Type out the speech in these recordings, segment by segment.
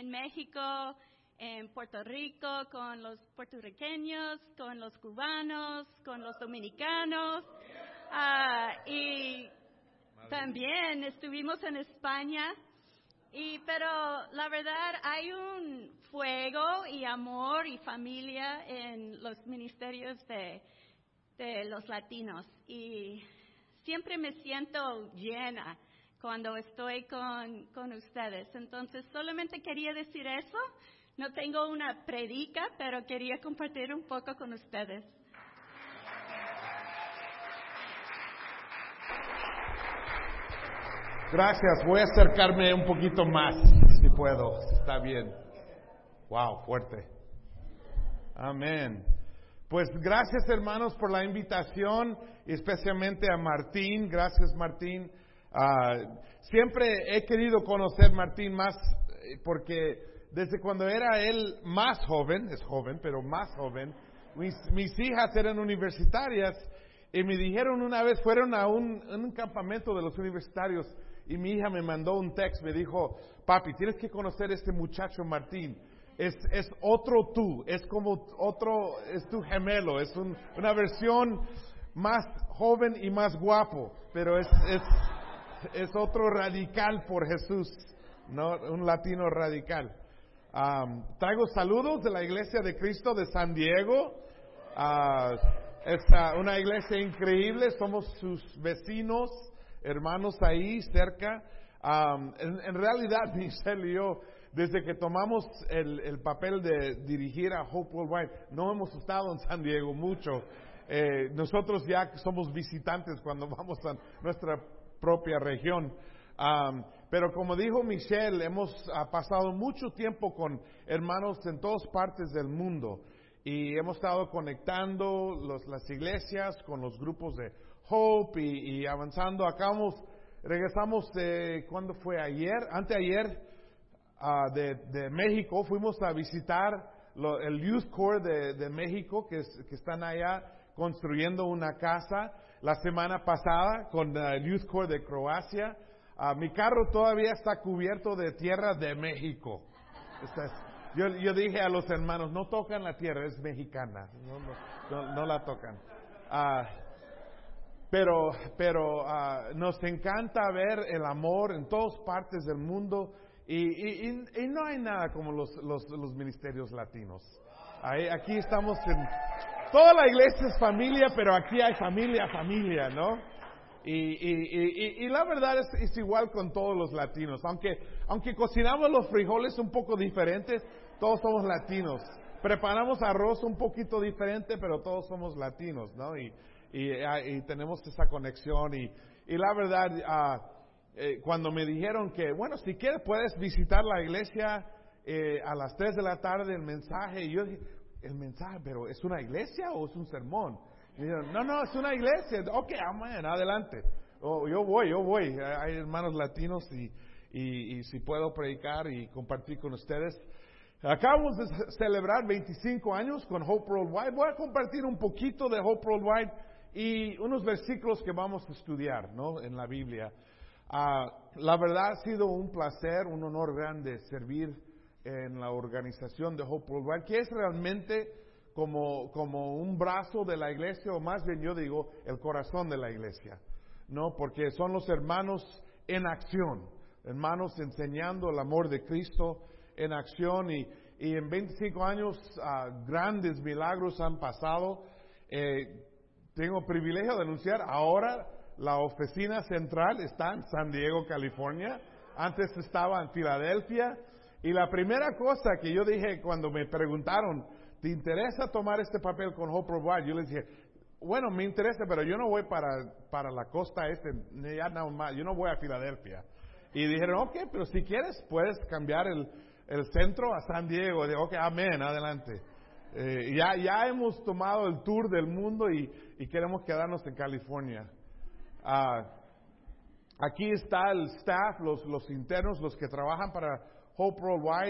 en México, en Puerto Rico, con los puertorriqueños, con los cubanos, con los dominicanos. Ah, y también estuvimos en España. Y, pero la verdad hay un fuego y amor y familia en los ministerios de, de los latinos. Y siempre me siento llena cuando estoy con, con ustedes. Entonces, solamente quería decir eso. No tengo una predica, pero quería compartir un poco con ustedes. Gracias. Voy a acercarme un poquito más, si puedo. Está bien. Wow, fuerte. Amén. Pues gracias hermanos por la invitación, especialmente a Martín. Gracias Martín. Ah, siempre he querido conocer Martín más eh, porque desde cuando era él más joven, es joven, pero más joven, mis, mis hijas eran universitarias y me dijeron una vez, fueron a un, un campamento de los universitarios y mi hija me mandó un texto, me dijo, papi, tienes que conocer este muchacho Martín. Es, es otro tú, es como otro, es tu gemelo, es una versión más joven y más guapo, pero es, es, es otro radical por Jesús, ¿no? un latino radical. traigo saludos de la Iglesia de Cristo de San Diego. Uh, es una iglesia increíble, somos sus vecinos, hermanos ahí cerca. en, en, realidad, Michelle y yo desde que tomamos el, papel de dirigir a Hope Worldwide, no hemos estado en San Diego mucho. Eh, nosotros ya somos visitantes cuando vamos a nuestra propia región. pero como dijo Michelle, hemos pasado mucho tiempo con hermanos en todas partes del mundo y hemos estado conectando las iglesias con los grupos de Hope y, avanzando. Acabamos, regresamos de, ¿cuándo fue? Ayer, anteayer, Ah, de, México, fuimos a visitar el Youth Corps de, México, que, están allá construyendo una casa la semana pasada con el Youth Corps de Croacia. Ah, mi carro todavía está cubierto de tierra de México. yo, dije a los hermanos, no tocan la tierra, es mexicana, no, la tocan. Ah, pero pero nos encanta ver el amor en todas partes del mundo y, no hay nada como los, los, ministerios latinos. aquí estamos en... Toda la iglesia es familia, pero aquí hay familia, familia, ¿no? Y, la verdad es, igual con todos los latinos. Aunque, aunque cocinamos los frijoles un poco diferentes, todos somos latinos. Preparamos arroz un poquito diferente, pero todos somos latinos, ¿no? Y, tenemos esa conexión. Y, la verdad, uh, cuando me dijeron que, bueno, si quieres puedes visitar la iglesia eh, a las 3 de la tarde, el mensaje, y yo dije, el mensaje, pero ¿es una iglesia o es un sermón? Y no, no, es una iglesia. Ok, amén, adelante. Oh, yo voy, yo voy. Hay hermanos latinos y, y, si puedo predicar y compartir con ustedes. Acabamos de celebrar 25 años con Hope Worldwide. Voy a compartir un poquito de Hope Worldwide y unos versículos que vamos a estudiar ¿no? en la Biblia. Ah, la verdad ha sido un placer, un honor grande servir en la organización de Hope Worldwide, que es realmente como, como un brazo de la iglesia, o más bien yo digo, el corazón de la iglesia, ¿no? Porque son los hermanos en acción, hermanos enseñando el amor de Cristo en acción y, y en 25 años ah, grandes milagros han pasado. Eh, tengo privilegio de anunciar ahora la oficina central está en San Diego, California. Antes estaba en Filadelfia. Y la primera cosa que yo dije cuando me preguntaron, ¿te interesa tomar este papel con Hope Worldwide? Yo les dije, bueno, me interesa, pero yo no voy para, para la costa este, ya no más, yo no voy a Filadelfia. Y dijeron, ok, pero si quieres, puedes cambiar el, el centro a San Diego. Digo, ok, amén, adelante. Eh, ya, ya hemos tomado el tour del mundo y, y queremos quedarnos en California. Ah, aquí está el staff, los, los internos, los que trabajan para Hope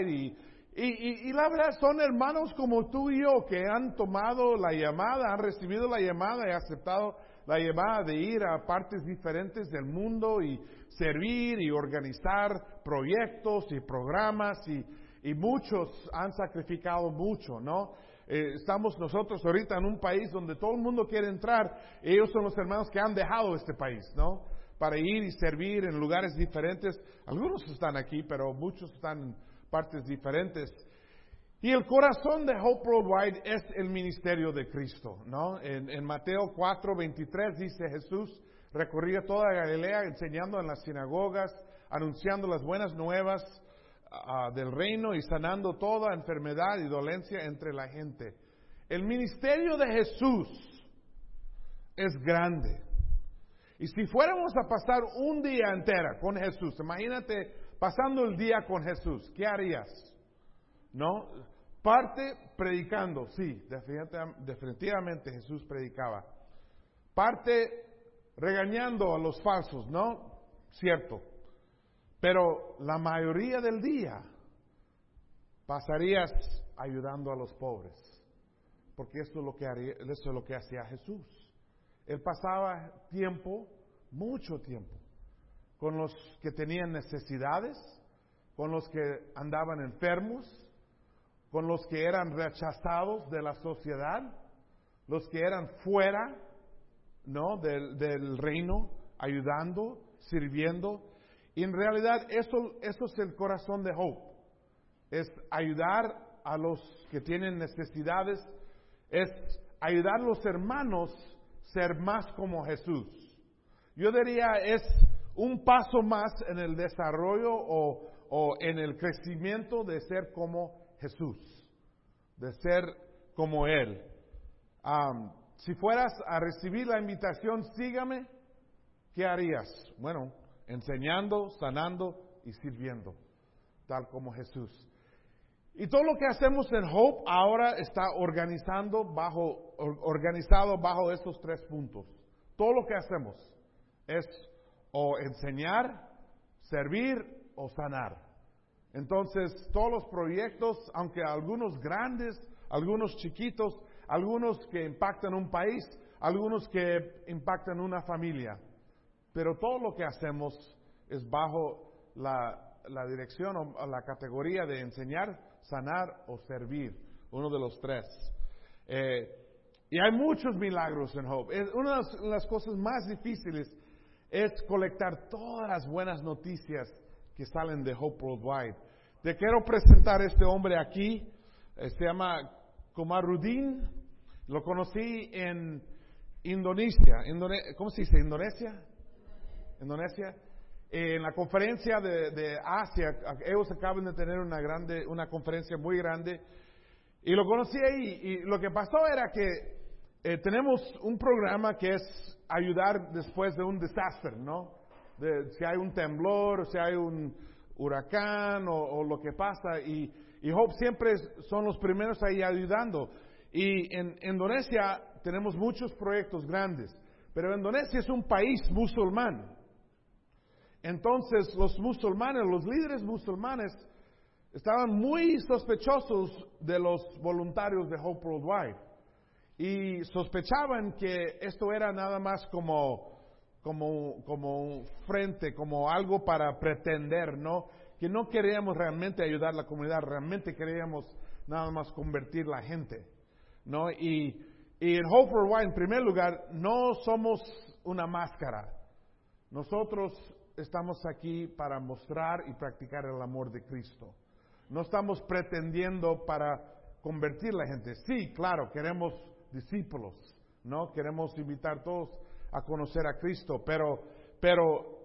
y, y, y, la verdad son hermanos como tú y yo que han tomado la llamada, han recibido la llamada y aceptado la llamada de ir a partes diferentes del mundo y servir y organizar proyectos y programas y, y muchos han sacrificado mucho, ¿no? Eh, estamos nosotros ahorita en un país donde todo el mundo quiere entrar. Ellos son los hermanos que han dejado este país, ¿no? Para ir y servir en lugares diferentes. Algunos están aquí, pero muchos están en partes diferentes. Y el corazón de Hope Worldwide es el ministerio de Cristo, ¿no? En, Mateo 4, 23 dice Jesús, recorría toda Galilea enseñando en las sinagogas, anunciando las buenas nuevas uh, del reino y sanando toda enfermedad y dolencia entre la gente. El ministerio de Jesús es grande. Y si fuéramos a pasar un día entera con Jesús, imagínate pasando el día con Jesús, ¿qué harías? ¿No? Parte predicando, sí, definitivamente Jesús predicaba. Parte regañando a los falsos, ¿no? Cierto. Pero la mayoría del día pasarías ayudando a los pobres, porque eso es lo que, haría, eso es lo que hacía Jesús. Él pasaba tiempo, mucho tiempo, con los que tenían necesidades, con los que andaban enfermos, con los que eran rechazados de la sociedad, los que eran fuera, ¿no? Del, reino, ayudando, sirviendo. Y en realidad eso, eso es el corazón de Hope. Es ayudar a los que tienen necesidades, es ayudar a los hermanos ser más como Jesús. Yo diría es un paso más en el desarrollo o, en el crecimiento de ser como Jesús, de ser como Él. Um, si fueras a recibir la invitación, sígame, ¿qué harías? Bueno, enseñando, sanando y sirviendo, tal como Jesús. Y todo lo que hacemos en Hope ahora está organizando bajo, organizado bajo estos tres puntos. Todo lo que hacemos es o enseñar, servir o sanar. Entonces, todos los proyectos, aunque algunos grandes, algunos chiquitos, algunos que impactan un país, algunos que impactan una familia, pero todo lo que hacemos es bajo la, dirección o la categoría de enseñar, sanar o servir, uno de los tres. Eh, y hay muchos milagros en Hope. una de las cosas más difíciles es colectar todas las buenas noticias que salen de Hope Worldwide. Te quiero presentar a este hombre aquí, eh, se llama Komarudin, lo conocí en Indonesia, ¿cómo se dice? ¿Indonesia? Indonesia. En la conferencia de, Asia, ellos acaban de tener una grande, una conferencia muy grande, y lo conocí ahí, y lo que pasó era que eh, tenemos un programa que es ayudar después de un desastre, ¿no? Si hay un temblor, si hay un huracán o, lo que pasa, y, y Hope siempre son los primeros ahí ayudando. Y en Indonesia tenemos muchos proyectos grandes, pero Indonesia es un país musulmán. Entonces los musulmanes, los líderes musulmanes, estaban muy sospechosos de los voluntarios de Hope Worldwide y sospechaban que esto era nada más como, como, como un frente, como algo para pretender, ¿no? Que no queríamos realmente ayudar a la comunidad, realmente queríamos nada más convertir la gente, ¿no? Y, y en Hope Worldwide, en primer lugar, no somos una máscara. Nosotros estamos aquí para mostrar y practicar el amor de Cristo. No estamos pretendiendo para convertir la gente. Sí, claro, queremos discípulos, ¿no? Queremos invitar a todos a conocer a Cristo, pero, pero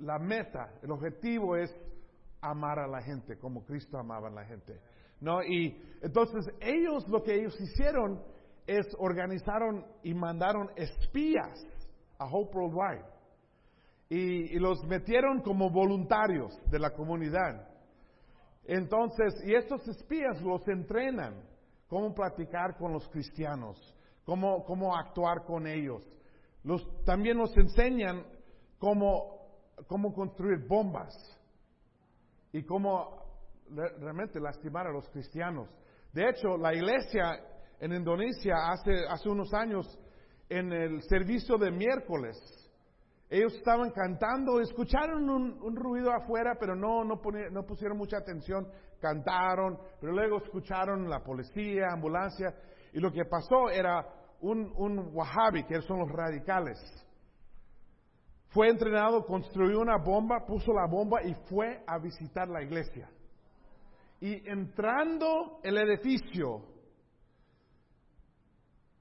la meta, el objetivo es amar a la gente como Cristo amaba a la gente, ¿no? Y entonces ellos, lo que ellos hicieron es organizaron y mandaron espías a Hope Worldwide y, los metieron como voluntarios de la comunidad. Entonces, y estos espías los entrenan cómo platicar con los cristianos, cómo, cómo actuar con ellos. Los, también nos enseñan cómo, cómo construir bombas y cómo realmente lastimar a los cristianos. De hecho, la iglesia en Indonesia hace, hace unos años, en el servicio de miércoles, ellos estaban cantando, escucharon un, ruido afuera, pero no, no, no pusieron mucha atención, cantaron, pero luego escucharon la policía, ambulancia, y lo que pasó era un, un wahhabi, que son los radicales. Fue entrenado, construyó una bomba, puso la bomba y fue a visitar la iglesia. Y entrando el edificio,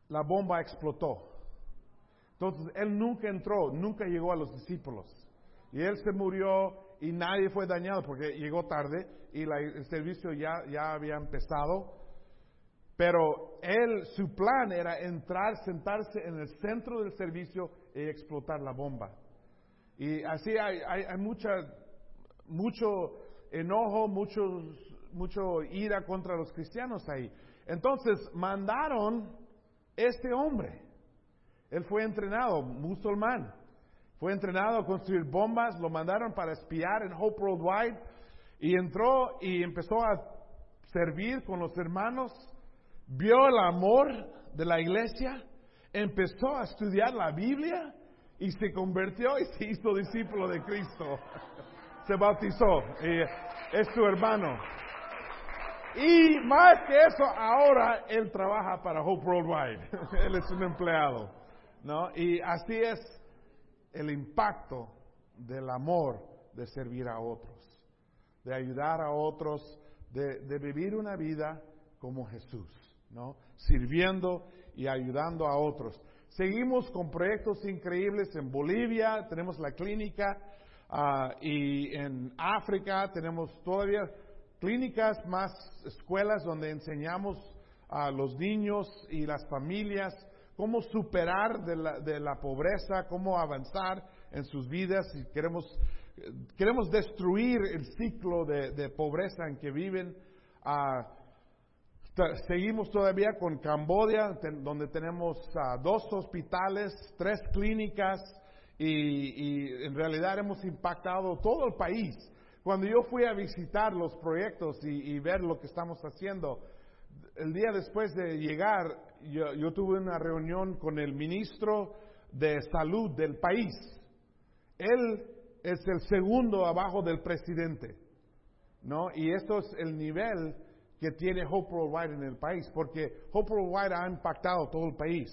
la bomba explotó. Entonces él nunca entró, nunca llegó a los discípulos. Y él se murió y nadie fue dañado porque llegó tarde y el servicio ya, ya había empezado. Pero él, su plan era entrar, sentarse en el centro del servicio y explotar la bomba. Y así hay, hay, mucha, mucho enojo, mucho, mucho ira contra los cristianos ahí. Entonces mandaron este hombre. Él fue entrenado, musulmán. Fue entrenado a construir bombas, lo mandaron para espiar en Hope Worldwide y entró y empezó a servir con los hermanos, vio el amor de la iglesia, empezó a estudiar la Biblia y se convirtió y se hizo discípulo de Cristo. Se bautizó y es su hermano. Y más que eso, ahora él trabaja para Hope Worldwide. él es un empleado. ¿No? Y así es el impacto del amor de servir a otros, de ayudar a otros, de, de vivir una vida como Jesús, ¿no? Sirviendo y ayudando a otros. Seguimos con proyectos increíbles en Bolivia, tenemos la clínica uh, y en África tenemos todavía clínicas, más escuelas donde enseñamos a los niños y las familias cómo superar de la, de la pobreza, cómo avanzar en sus vidas y queremos, queremos destruir el ciclo de, pobreza en que viven. Uh, Seguimos todavía con Cambodia, donde tenemos ah, dos hospitales, tres clínicas y, en realidad hemos impactado todo el país. Cuando yo fui a visitar los proyectos y, ver lo que estamos haciendo, el día después de llegar, yo, tuve una reunión con el ministro de salud del país. Él es el segundo abajo del presidente, ¿no? Y esto es el nivel que tiene Hope Worldwide en el país, porque Hope Worldwide ha impactado todo el país.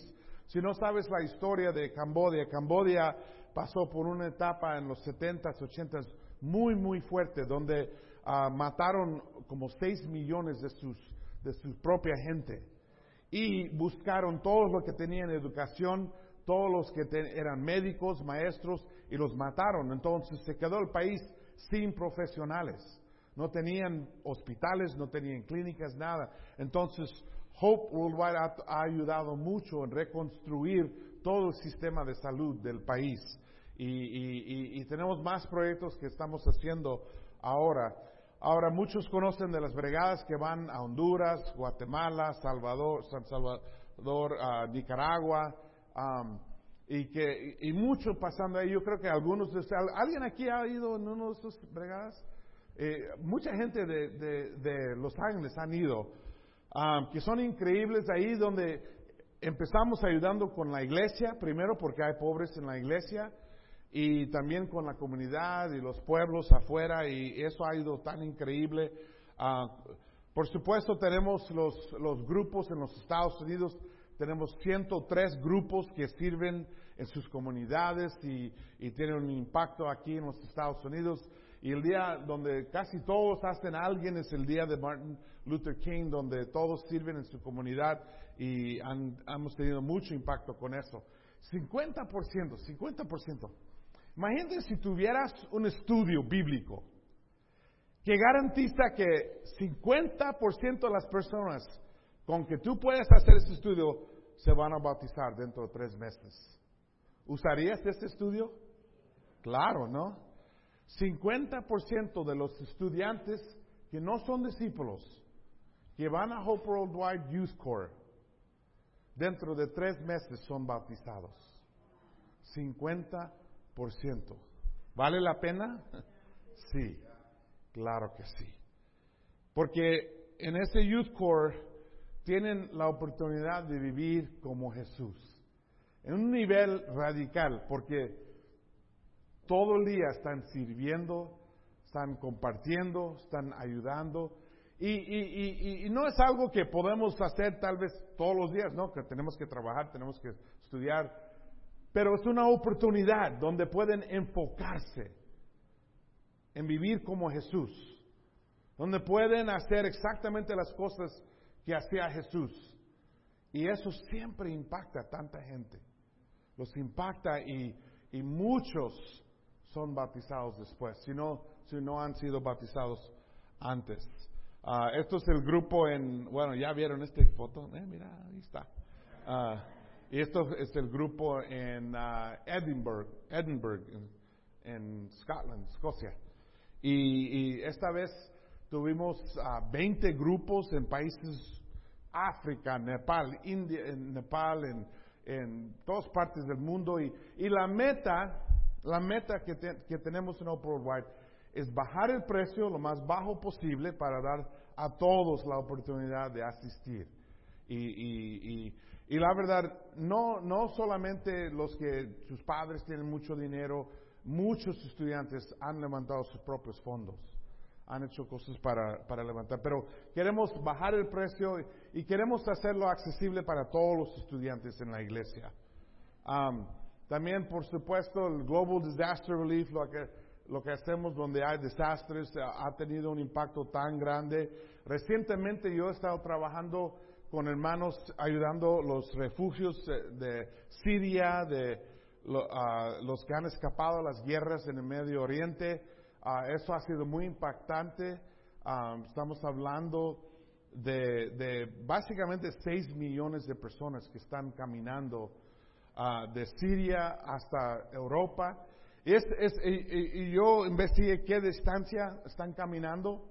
Si no sabes la historia de Cambodia, Cambodia pasó por una etapa en los 70s, 80s muy, muy fuerte, donde uh, mataron como 6 millones de, sus, de su propia gente. Y buscaron todos los que tenían educación, todos los que eran médicos, maestros, y los mataron. Entonces se quedó el país sin profesionales no tenían hospitales, no tenían clínicas, nada. Entonces, Hope Worldwide ha, ayudado mucho en reconstruir todo el sistema de salud del país. Y, tenemos más proyectos que estamos haciendo ahora. Ahora, muchos conocen de las brigadas que van a Honduras, Guatemala, Salvador, San Salvador, Nicaragua, y que y mucho pasando ahí. Yo creo que algunos de ustedes, ¿alguien aquí ha ido en uno de esos brigadas? Eh, mucha gente de, Los Ángeles han ido, um, que son increíbles ahí donde empezamos ayudando con la iglesia, primero porque hay pobres en la iglesia, y también con la comunidad y los pueblos afuera, y eso ha ido tan increíble. Uh, por supuesto, tenemos los, los grupos en los Estados Unidos, tenemos 103 grupos que sirven en sus comunidades y, tienen un impacto aquí en los Estados Unidos. Y el día donde casi todos hacen alguien es el día de Martin Luther King, donde todos sirven en su comunidad y hemos tenido mucho impacto con eso. 50%, 50%. Imagínate si tuvieras un estudio bíblico que garantiza que 50% de las personas con que tú puedes hacer ese estudio se van a bautizar dentro de tres meses. ¿Usarías este estudio? Claro, ¿no? 50% de los estudiantes que no son discípulos, que van a Hope Worldwide Youth Corps, dentro de tres meses son bautizados. 50%. ¿Vale la pena? Sí, claro que sí. Porque en ese Youth Corps tienen la oportunidad de vivir como Jesús, en un nivel radical, porque todo el día están sirviendo, están compartiendo, están ayudando. Y, y, no es algo que podemos hacer tal vez todos los días, ¿no? Que tenemos que trabajar, tenemos que estudiar, pero es una oportunidad donde pueden enfocarse en vivir como Jesús, donde pueden hacer exactamente las cosas que hacía Jesús. Y eso siempre impacta a tanta gente. Los impacta y, y muchos son bautizados después, si no, si no han sido bautizados antes. Uh, esto es el grupo en, bueno, ya vieron esta foto, eh, mira, ahí está. Uh, y esto es el grupo en uh, Edinburgh, Edinburgh, en, Scotland, Escocia. Y, esta vez tuvimos 20 grupos en países África, Nepal, India, en Nepal, en, todas partes del mundo. Y, la meta, la meta que, que tenemos en Open Worldwide es bajar el precio lo más bajo posible para dar a todos la oportunidad de asistir. Y, y, la verdad, no, no solamente los que sus padres tienen mucho dinero, muchos estudiantes han levantado sus propios fondos, han hecho cosas para, para levantar, pero queremos bajar el precio y, queremos hacerlo accesible para todos los estudiantes en la iglesia. también, por supuesto, el Global Disaster Relief, lo que lo que hacemos donde hay desastres ha tenido un impacto tan grande. Recientemente yo he estado trabajando con hermanos ayudando los refugios eh, de Siria, de los que han escapado a las guerras en el Medio Oriente. Ah, eso ha sido muy impactante. Ah, estamos hablando de, de, básicamente 6 millones de personas que están caminando ah, de Siria hasta Europa es, es, y, yo investigué qué distancia están caminando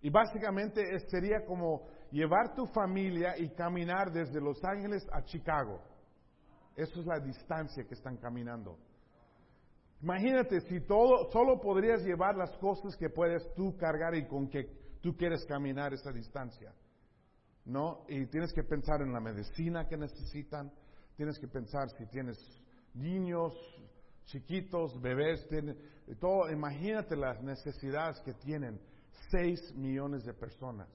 y básicamente sería como llevar tu familia y caminar desde Los Ángeles a Chicago. Eso es la distancia que están caminando. Imagínate si todo, solo podrías llevar las cosas que puedes tú cargar y con que tú quieres caminar esa distancia. ¿No? Y tienes que pensar en la medicina que necesitan, tienes que pensar si tienes niños, chiquitos, bebés, tienen, todo, imagínate las necesidades que tienen 6 millones de personas.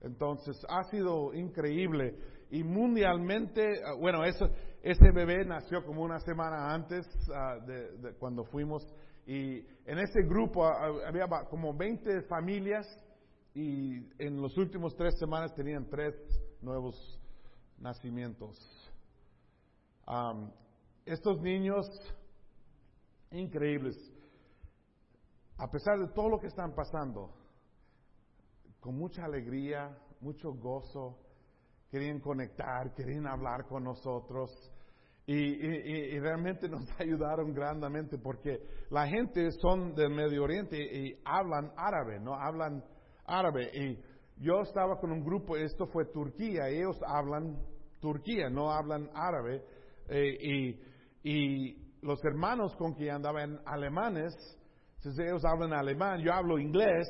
Entonces, ha sido increíble y mundialmente, ah, bueno, eso, ese bebé nació como una semana antes ah, de, cuando fuimos y en ese grupo ah, había como 20 familias y en los últimos tres semanas tenían tres nuevos nacimientos. estos niños increíbles. A pesar de todo lo que están pasando, con mucha alegría, mucho gozo, querían conectar, querían hablar con nosotros. Y, realmente nos ayudaron grandemente porque la gente son del Medio Oriente y hablan árabe, ¿no? Hablan árabe. Y yo estaba con un grupo, esto fue Turquía, ellos hablan Turquía, no hablan árabe. Eh, y los hermanos con quien andaban alemanes, entonces ellos hablan alemán, yo hablo inglés,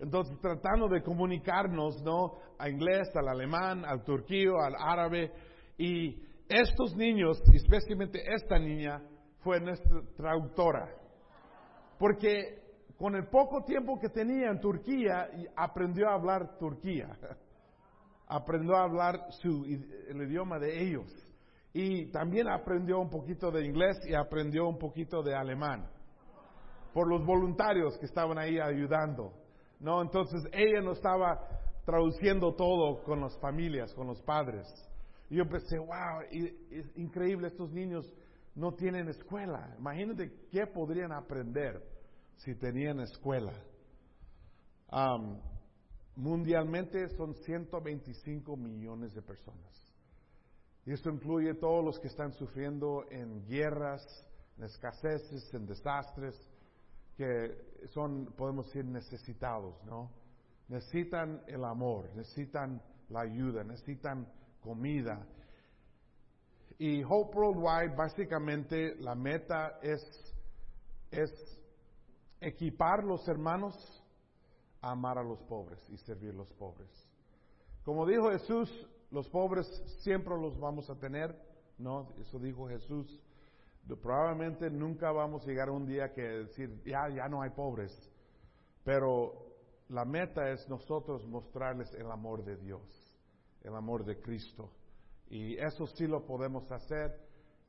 entonces tratando de comunicarnos, ¿no? A inglés, al alemán, al turquío, al árabe, y estos niños, especialmente esta niña, fue nuestra traductora, porque con el poco tiempo que tenía en Turquía, aprendió a hablar Turquía, aprendió a hablar su, el idioma de ellos. Y también aprendió un poquito de inglés y aprendió un poquito de alemán. Por los voluntarios que estaban ahí ayudando. ¿No? Entonces ella no estaba traduciendo todo con las familias, con los padres. Y yo pensé, wow, es increíble, estos niños no tienen escuela. Imagínate qué podrían aprender si tenían escuela. mundialmente son 125 millones de personas. Y esto incluye todos los que están sufriendo en guerras, en escaseces, en desastres, que son, podemos decir, necesitados, ¿no? Necesitan el amor, necesitan la ayuda, necesitan comida. Y Hope Worldwide, básicamente, la meta es, es equipar los hermanos a amar a los pobres y servir a los pobres. Como dijo Jesús, los pobres siempre los vamos a tener, ¿no? Eso dijo Jesús. Probablemente nunca vamos a llegar a un día que decir, ya, ya no hay pobres. Pero la meta es nosotros mostrarles el amor de Dios, el amor de Cristo. Y eso sí lo podemos hacer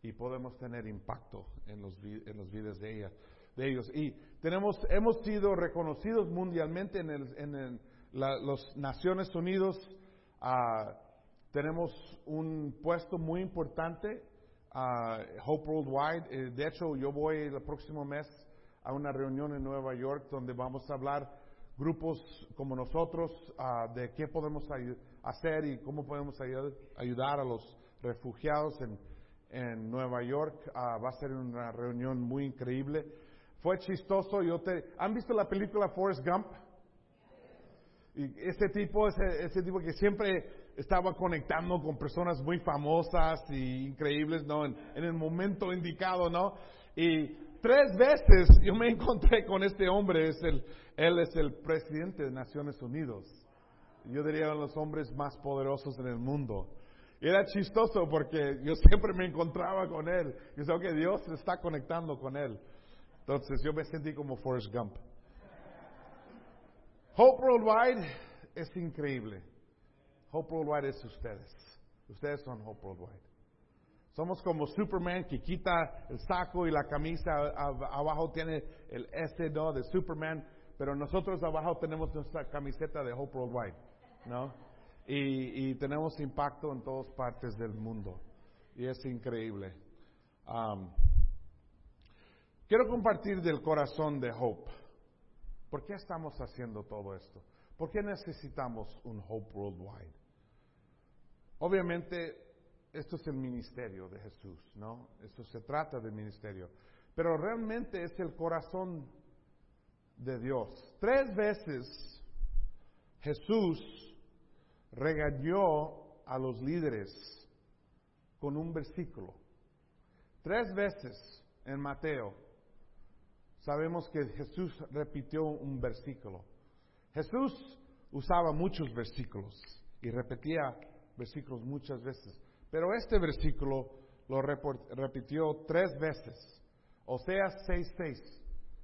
y podemos tener impacto en los, en los vidas de, ella, de ellos. Y tenemos, hemos sido reconocidos mundialmente en, el, en las Naciones Unidas. Uh, tenemos un puesto muy importante Hope Worldwide. Eh, de hecho, yo voy el próximo mes a una reunión en Nueva York donde vamos a hablar grupos como nosotros de qué podemos hacer y cómo podemos ayudar a los refugiados en, Nueva York. va a ser una reunión muy increíble. Fue chistoso. Yo te, ¿Han visto la película Forrest Gump? Y ese tipo, ese, ese tipo que siempre estaba conectando con personas muy famosas y increíbles, ¿no? En, el momento indicado, ¿no? Y tres veces yo me encontré con este hombre, es el, él es el presidente de Naciones Unidas. Yo diría uno de los hombres más poderosos en el mundo. Era chistoso porque yo siempre me encontraba con él. Y sé que Dios está conectando con él. Entonces yo me sentí como Forrest Gump. Hope Worldwide es increíble. Hope Worldwide es ustedes. Ustedes son Hope Worldwide. Somos como Superman que quita el saco y la camisa, abajo tiene el S ¿no? de Superman, pero nosotros abajo tenemos nuestra camiseta de Hope Worldwide, ¿no? Y, tenemos impacto en todas partes del mundo. Y es increíble. Um, quiero compartir del corazón de Hope. ¿Por qué estamos haciendo todo esto? ¿Por qué necesitamos un Hope Worldwide? Obviamente, esto es el ministerio de Jesús, ¿no? Esto se trata del ministerio. Pero realmente es el corazón de Dios. Tres veces Jesús regañó a los líderes con un versículo. Tres veces en Mateo sabemos que Jesús repitió un versículo. Jesús usaba muchos versículos y repetía versículos muchas veces, pero este versículo lo repitió tres veces. Oseas 6:6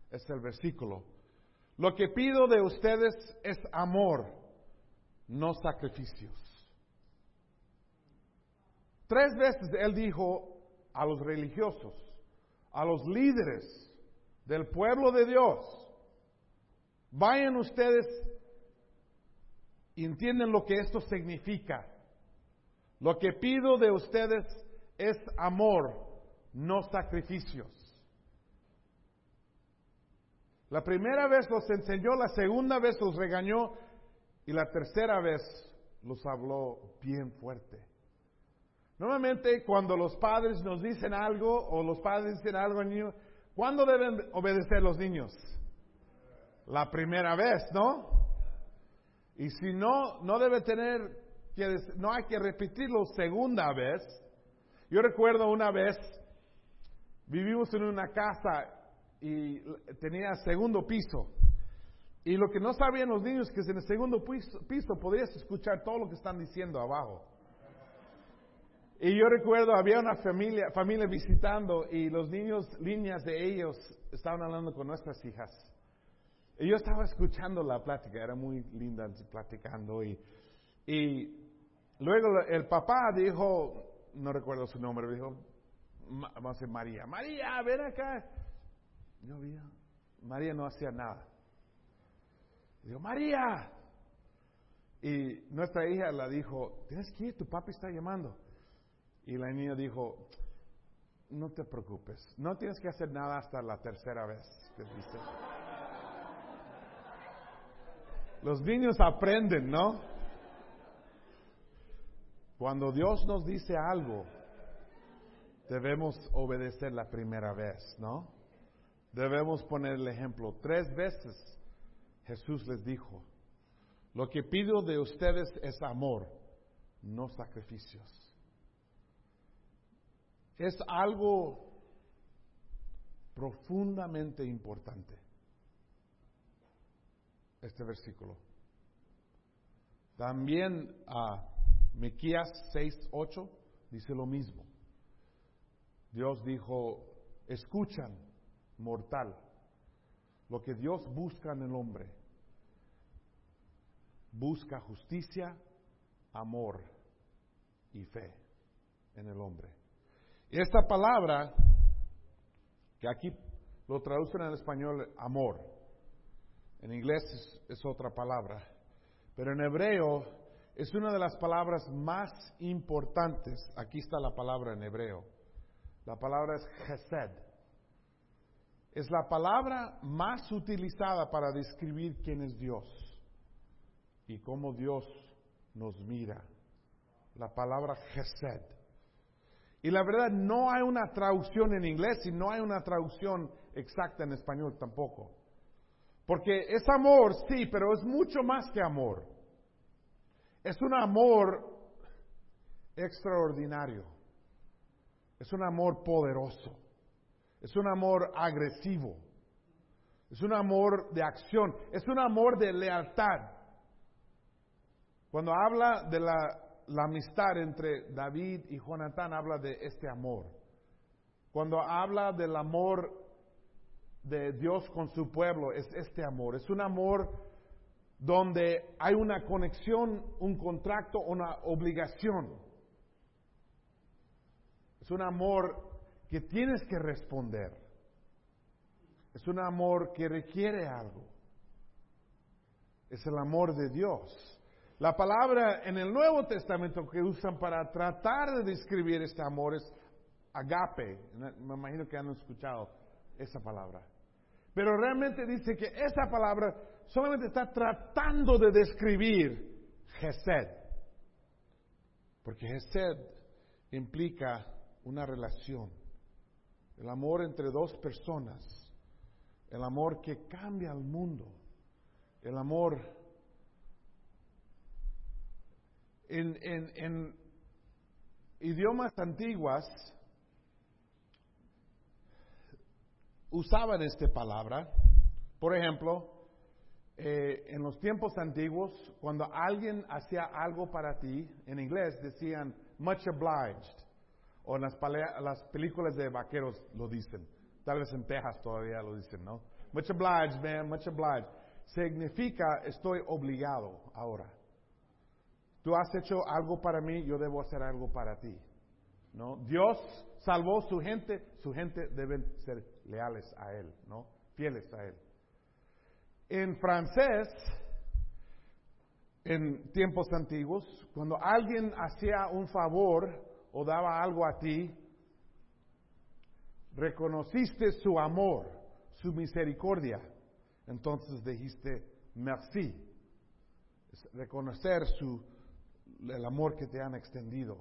es el versículo. Lo que pido de ustedes es amor, no sacrificios. Tres veces él dijo a los religiosos, a los líderes del pueblo de Dios, Vayan ustedes y entienden lo que esto significa. Lo que pido de ustedes es amor, no sacrificios. La primera vez los enseñó, la segunda vez los regañó y la tercera vez los habló bien fuerte. Normalmente cuando los padres nos dicen algo o los padres dicen algo al niño, ¿cuándo deben obedecer los niños? La primera vez, ¿no? Y si no, no debe tener que, no hay que repetirlo segunda vez. Yo recuerdo una vez, vivimos en una casa y tenía segundo piso. Y lo que no sabían los niños es que en el segundo piso, piso podrías escuchar todo lo que están diciendo abajo. Y yo recuerdo, había una familia, familia visitando y los niños, líneas de ellos, estaban hablando con nuestras hijas. Y yo estaba escuchando la plática, era muy linda platicando. Y, y luego el papá dijo, no recuerdo su nombre, dijo, vamos a decir María, María, ven acá. Yo vi, María no hacía nada. Dijo, María. Y nuestra hija la dijo, tienes que ir, tu papi está llamando. Y la niña dijo, no te preocupes, no tienes que hacer nada hasta la tercera vez que dice. Los niños aprenden, ¿no? Cuando Dios nos dice algo, debemos obedecer la primera vez, ¿no? Debemos poner el ejemplo. Tres veces Jesús les dijo, lo que pido de ustedes es amor, no sacrificios. Es algo profundamente importante este versículo. También a Mequías 6:8 dice lo mismo. Dios dijo, escuchan, mortal, lo que Dios busca en el hombre. Busca justicia, amor y fe en el hombre. Y esta palabra, que aquí lo traducen en español amor, en inglés es, otra palabra, pero en hebreo es una de las palabras más importantes. Aquí está la palabra en hebreo. La palabra es chesed. Es la palabra más utilizada para describir quién es Dios y cómo Dios nos mira. La palabra chesed. Y la verdad, no hay una traducción en inglés y no hay una traducción exacta en español tampoco. Porque es amor, sí, pero es mucho más que amor. Es un amor extraordinario. Es un amor poderoso. Es un amor agresivo. Es un amor de acción. Es un amor de lealtad. Cuando habla de la amistad entre David y Jonatán habla de este amor. Cuando habla del amor de Dios con su pueblo, es este amor. Es un amor donde hay una conexión, un contrato, una obligación. Es un amor que tienes que responder. Es un amor que requiere algo. Es el amor de Dios. La palabra en el Nuevo Testamento que usan para tratar de describir este amor es agape. Me imagino que han escuchado esa palabra. Pero realmente dice que esa palabra solamente está tratando de describir Gesed. Porque Gesed implica una relación. El amor entre dos personas. El amor que cambia al mundo. El amor en, idiomas antiguas usaban esta palabra. Por ejemplo, eh, en los tiempos antiguos, cuando alguien hacía algo para ti, en inglés decían much obliged, o en las, las películas de vaqueros lo dicen, tal vez en Texas todavía lo dicen, ¿no? Much obliged, man, much obliged. Significa estoy obligado ahora. Tú has hecho algo para mí, yo debo hacer algo para ti. ¿No? Dios salvó su gente, su gente deben ser leales a Él, ¿no? Fieles a Él. En francés, en tiempos antiguos, cuando alguien hacía un favor o daba algo a ti, reconociste su amor, su misericordia. Entonces dijiste, merci. reconocer su el amor que te han extendido.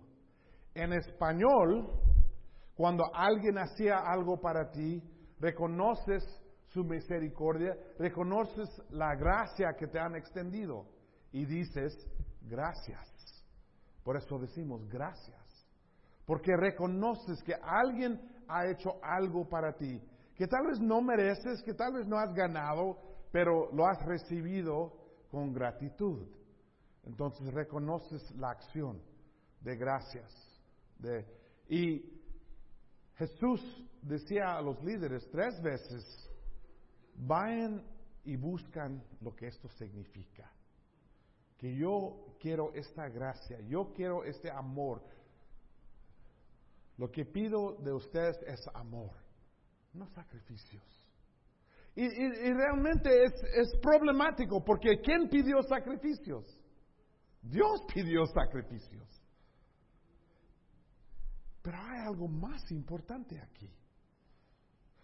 En español, cuando alguien hacía algo para ti, reconoces su misericordia, reconoces la gracia que te han extendido y dices gracias. Por eso decimos gracias. Porque reconoces que alguien ha hecho algo para ti, que tal vez no mereces, que tal vez no has ganado, pero lo has recibido con gratitud. Entonces reconoces la acción de gracias. De, y Jesús decía a los líderes tres veces, vayan y buscan lo que esto significa. Que yo quiero esta gracia, yo quiero este amor. Lo que pido de ustedes es amor, no sacrificios. Y, realmente es, es problemático porque ¿quién pidió sacrificios? Dios pidió sacrificios. Pero hay algo más importante aquí.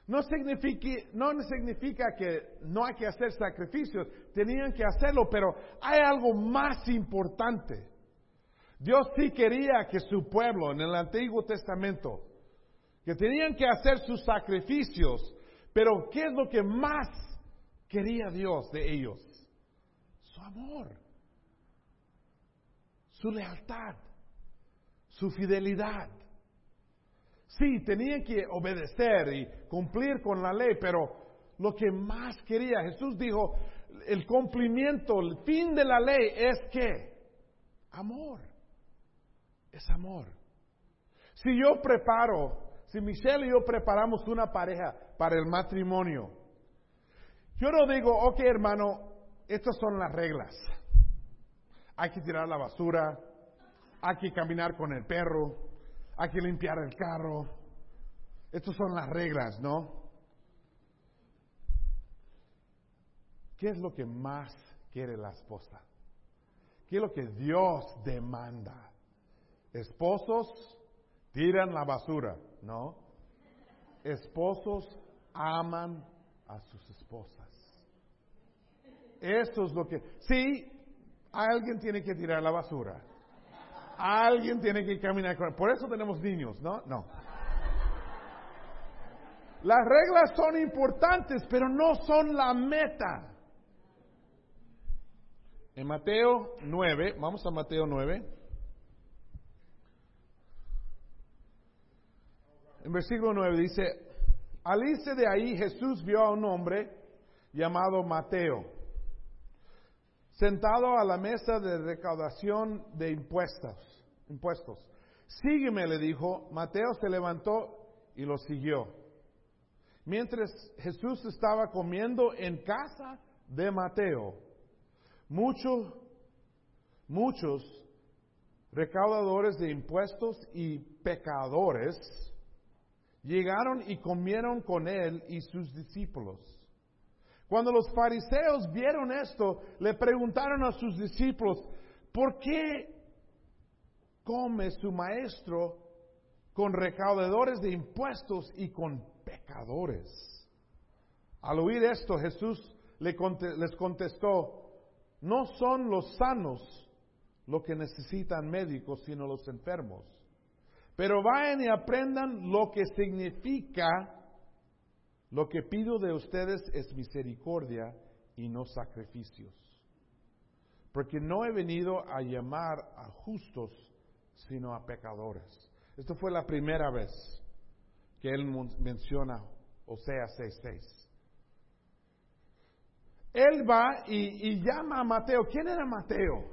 No significa, no significa que no hay que hacer sacrificios, tenían que hacerlo, pero hay algo más importante. Dios sí quería que su pueblo en el Antiguo Testamento, que tenían que hacer sus sacrificios, pero ¿qué es lo que más quería Dios de ellos? Su amor su lealtad, su fidelidad. Sí, tenían que obedecer y cumplir con la ley, pero lo que más quería, Jesús dijo, el cumplimiento, el fin de la ley es que amor, es amor. Si yo preparo si Michelle y yo preparamos una pareja para el matrimonio, yo no digo, ok hermano, estas son las reglas. Hay que tirar la basura, hay que caminar con el perro, hay que limpiar el carro. Estas son las reglas, ¿no? ¿Qué es lo que más quiere la esposa? ¿Qué es lo que Dios demanda? Esposos tiran la basura, ¿no? Esposos aman a sus esposas. Eso es lo que... Sí, alguien tiene que tirar la basura. Alguien tiene que caminar con... Por eso tenemos niños, ¿no? No. Las reglas son importantes, pero no son la meta. En Mateo 9, vamos a Mateo 9. En versículo 9 dice, al irse de ahí Jesús vio a un hombre llamado Mateo, sentado a la mesa de recaudación de impuestos. Impuestos. Sígueme, le dijo. Mateo se levantó y lo siguió. Mientras Jesús estaba comiendo en casa de Mateo, Muchos, muchos recaudadores de impuestos y pecadores llegaron y comieron con él y sus discípulos. Cuando los fariseos vieron esto, le preguntaron a sus discípulos, ¿por qué come su maestro con recaudadores de impuestos y con pecadores? Al oír esto, Jesús les contestó, no son los sanos los que necesitan médicos, sino los enfermos. Pero vayan y aprendan lo que significa, lo que pido de ustedes es misericordia y no sacrificios. Porque no he venido a llamar a justos, sino a pecadores. Esto fue la primera vez que él menciona Osea 6.6 él va y, llama a Mateo. ¿Quién era Mateo?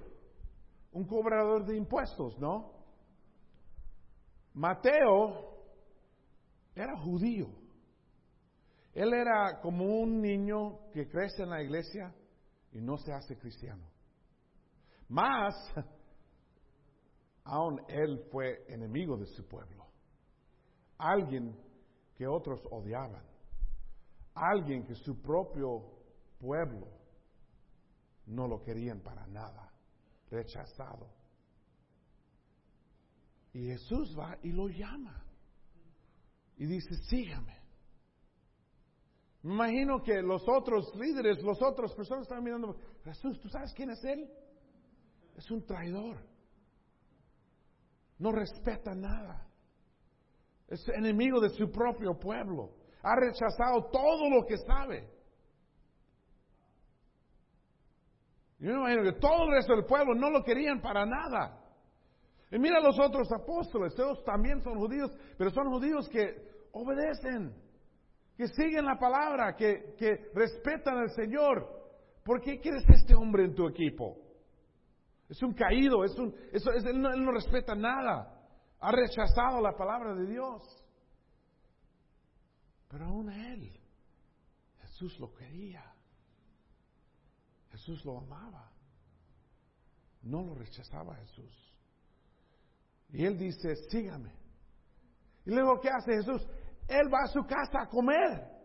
Un cobrador de impuestos, ¿no? Mateo era judío. Él era como un niño que crece en la iglesia y no se hace cristiano. Más, aún él fue enemigo de su pueblo. Alguien que otros odiaban. Alguien que su propio pueblo no lo querían para nada, rechazado. Y Jesús va y lo llama. Y dice, sígame. Me imagino que los otros líderes, los otros personas estaban mirando, Jesús, ¿tú sabes quién es él? Es un traidor. No respeta nada. Es enemigo de su propio pueblo. Ha rechazado todo lo que sabe. Yo me imagino que todo el resto del pueblo no lo querían para nada. Y mira los otros apóstoles, ellos también son judíos, pero son judíos que obedecen, que siguen la palabra, que, respetan al Señor. ¿Por qué quieres este hombre en tu equipo? Es un caído, es un, él, no, él no respeta nada. Ha rechazado la palabra de Dios. Pero aún él, Jesús lo quería. Jesús lo amaba. No lo rechazaba Jesús. Y él dice, sígame. Y luego, ¿qué hace Jesús? Él va a su casa a comer.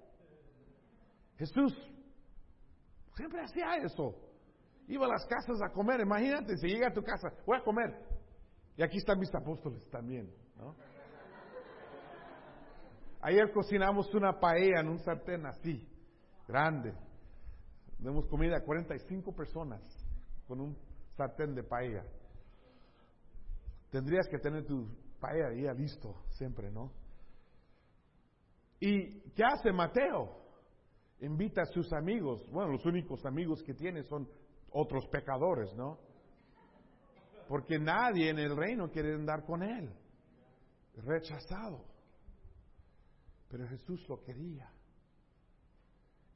Jesús siempre hacía eso. Iba a las casas a comer. Imagínate, si llega a tu casa, voy a comer. Y aquí están mis apóstoles también. Ayer cocinamos una paella en un sartén así, grande. Demos comida a 45 personas con un sartén de paella. Tendrías que tener tu paella ya listo siempre, ¿no? ¿Y qué hace Mateo? Invita a sus amigos. Bueno, los únicos amigos que tiene son otros pecadores, ¿no? Porque nadie en el reino quiere andar con él. Rechazado. Pero Jesús lo quería.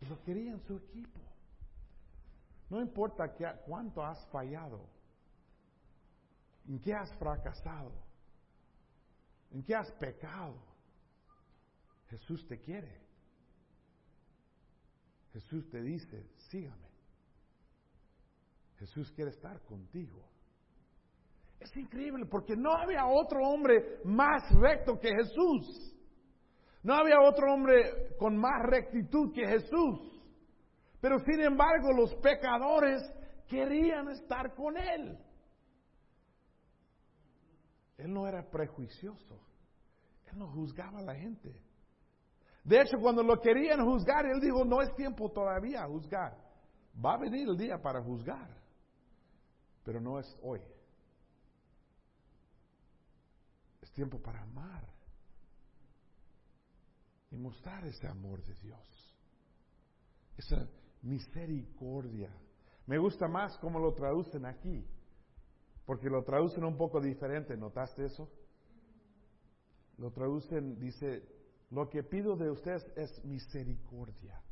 Y lo quería en su equipo. No importa cuánto has fallado, en qué has fracasado, en qué has pecado. Jesús te quiere. Jesús te dice, sígame. Jesús quiere estar contigo. Es increíble porque no había otro hombre más recto que Jesús. No había otro hombre con más rectitud que Jesús. Pero sin embargo los pecadores querían estar con Él. Él no era prejuicioso. Él no juzgaba a la gente. De hecho, cuando lo querían juzgar, Él dijo, no es tiempo todavía a juzgar. Va a venir el día para juzgar. Pero no es hoy. Es tiempo para amar. Y mostrar ese amor de Dios. Esa misericordia. Me gusta más cómo lo traducen aquí. Porque lo traducen un poco diferente, ¿notaste eso? Lo traducen, dice, lo que pido de ustedes es misericordia.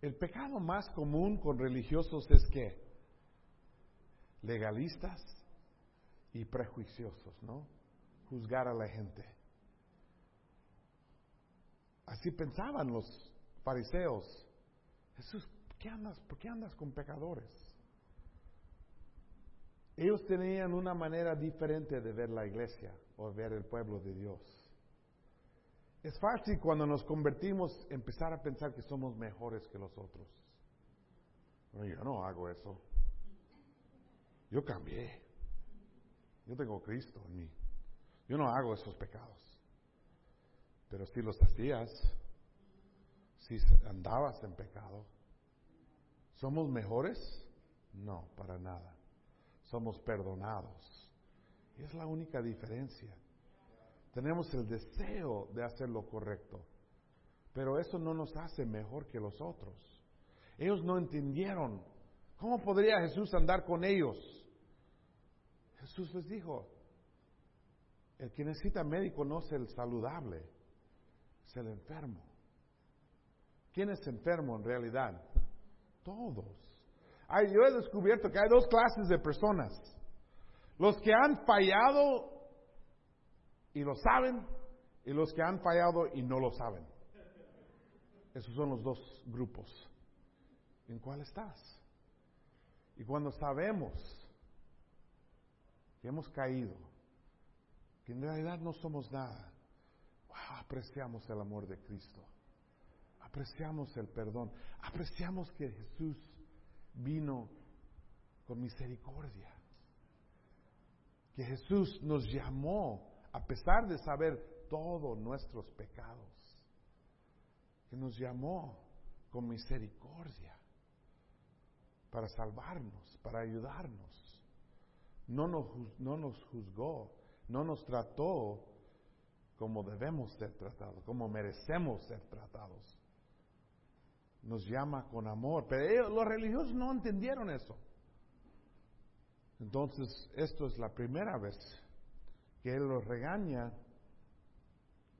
El pecado más común con religiosos es que legalistas y prejuiciosos, ¿no? Juzgar a la gente. Así pensaban los fariseos. Jesús, ¿qué andas, ¿por qué andas con pecadores? Ellos tenían una manera diferente de ver la iglesia o ver el pueblo de Dios. Es fácil cuando nos convertimos empezar a pensar que somos mejores que los otros. yo no hago eso. Yo cambié. Yo tengo Cristo en mí. Yo no hago esos pecados. Pero si los hacías, si andabas en pecado, ¿somos mejores? No, para nada somos perdonados. Es la única diferencia. Tenemos el deseo de hacer lo correcto, pero eso no nos hace mejor que los otros. Ellos no entendieron. ¿Cómo podría Jesús andar con ellos? Jesús les dijo, el que necesita médico no es el saludable, es el enfermo. ¿Quién es enfermo en realidad? Todos yo he descubierto que hay dos clases de personas. Los que han fallado y lo saben y los que han fallado y no lo saben. Esos son los dos grupos. ¿En cuál estás? Y cuando sabemos que hemos caído, que en realidad no somos nada, apreciamos el amor de Cristo, apreciamos el perdón, apreciamos que Jesús vino con misericordia. Que Jesús nos llamó a pesar de saber todos nuestros pecados. Que nos llamó con misericordia para salvarnos, para ayudarnos. No nos, no nos juzgó, no nos trató como debemos ser tratados, como merecemos ser tratados nos llama con amor. Pero los religiosos no entendieron eso. Entonces, esto es la primera vez Él los regaña.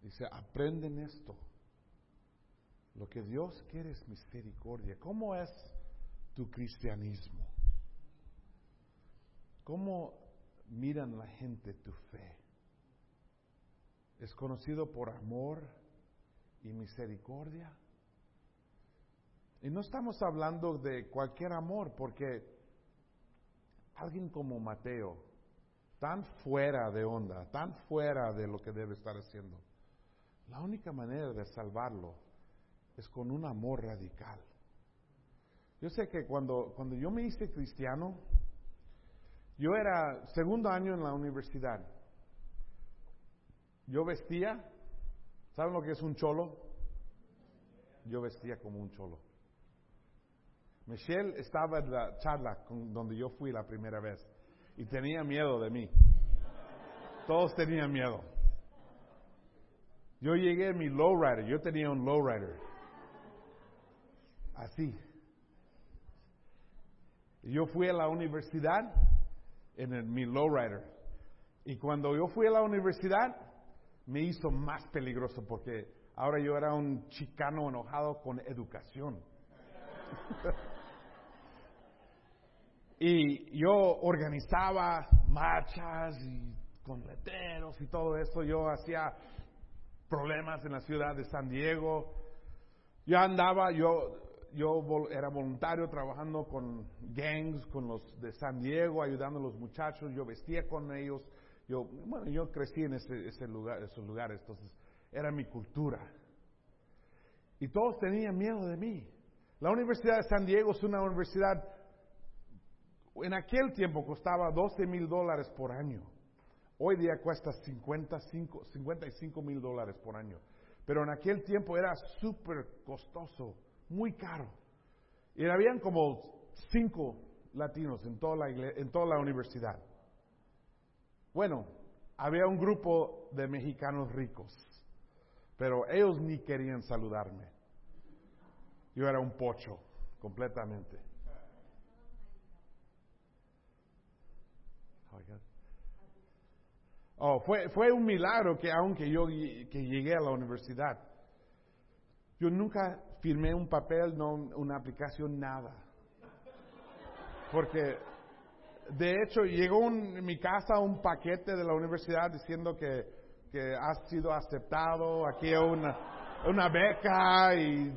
Dice, aprenden esto. Lo que Dios quiere es misericordia. ¿Cómo es tu cristianismo? ¿Cómo miran la gente tu fe? ¿Es conocido por amor y misericordia? Y no estamos hablando de cualquier amor, porque alguien como Mateo, tan fuera de onda, tan fuera de lo que debe estar haciendo, la única manera de salvarlo es con un amor radical. Yo sé que cuando, cuando yo me hice cristiano, yo era segundo año en la universidad. Yo vestía, ¿saben lo que es un cholo? Yo vestía como un cholo. Michelle estaba en la charla donde yo fui la primera vez y tenía miedo de mí. Todos tenían miedo. Yo llegué en mi lowrider, yo tenía un lowrider. Así. Yo fui a la universidad en el, mi lowrider. Y cuando yo fui a la universidad, me hizo más peligroso porque ahora yo era un chicano enojado con educación. Y yo organizaba marchas y con letreros y todo eso. Yo hacía problemas en la ciudad de San Diego. Yo andaba, yo, yo era voluntario trabajando con gangs, con los de San Diego, ayudando a los muchachos. Yo vestía con ellos. Yo, bueno, yo crecí en ese, ese lugar, esos lugares, entonces era mi cultura. Y todos tenían miedo de mí. La Universidad de San Diego es una universidad, en aquel tiempo costaba 12 mil dólares por año. Hoy día cuesta 55, 55 mil dólares por año. Pero en aquel tiempo era súper costoso, muy caro. Y habían como cinco latinos en toda, la en toda la universidad. Bueno, había un grupo de mexicanos ricos, pero ellos ni querían saludarme. Yo era un pocho, completamente. Oh, fue, fue un milagro que aunque yo que llegué a la universidad, yo nunca firmé un papel, no una aplicación, nada. Porque de hecho llegó en mi casa un paquete de la universidad diciendo que, que has sido aceptado, aquí hay una, una beca y,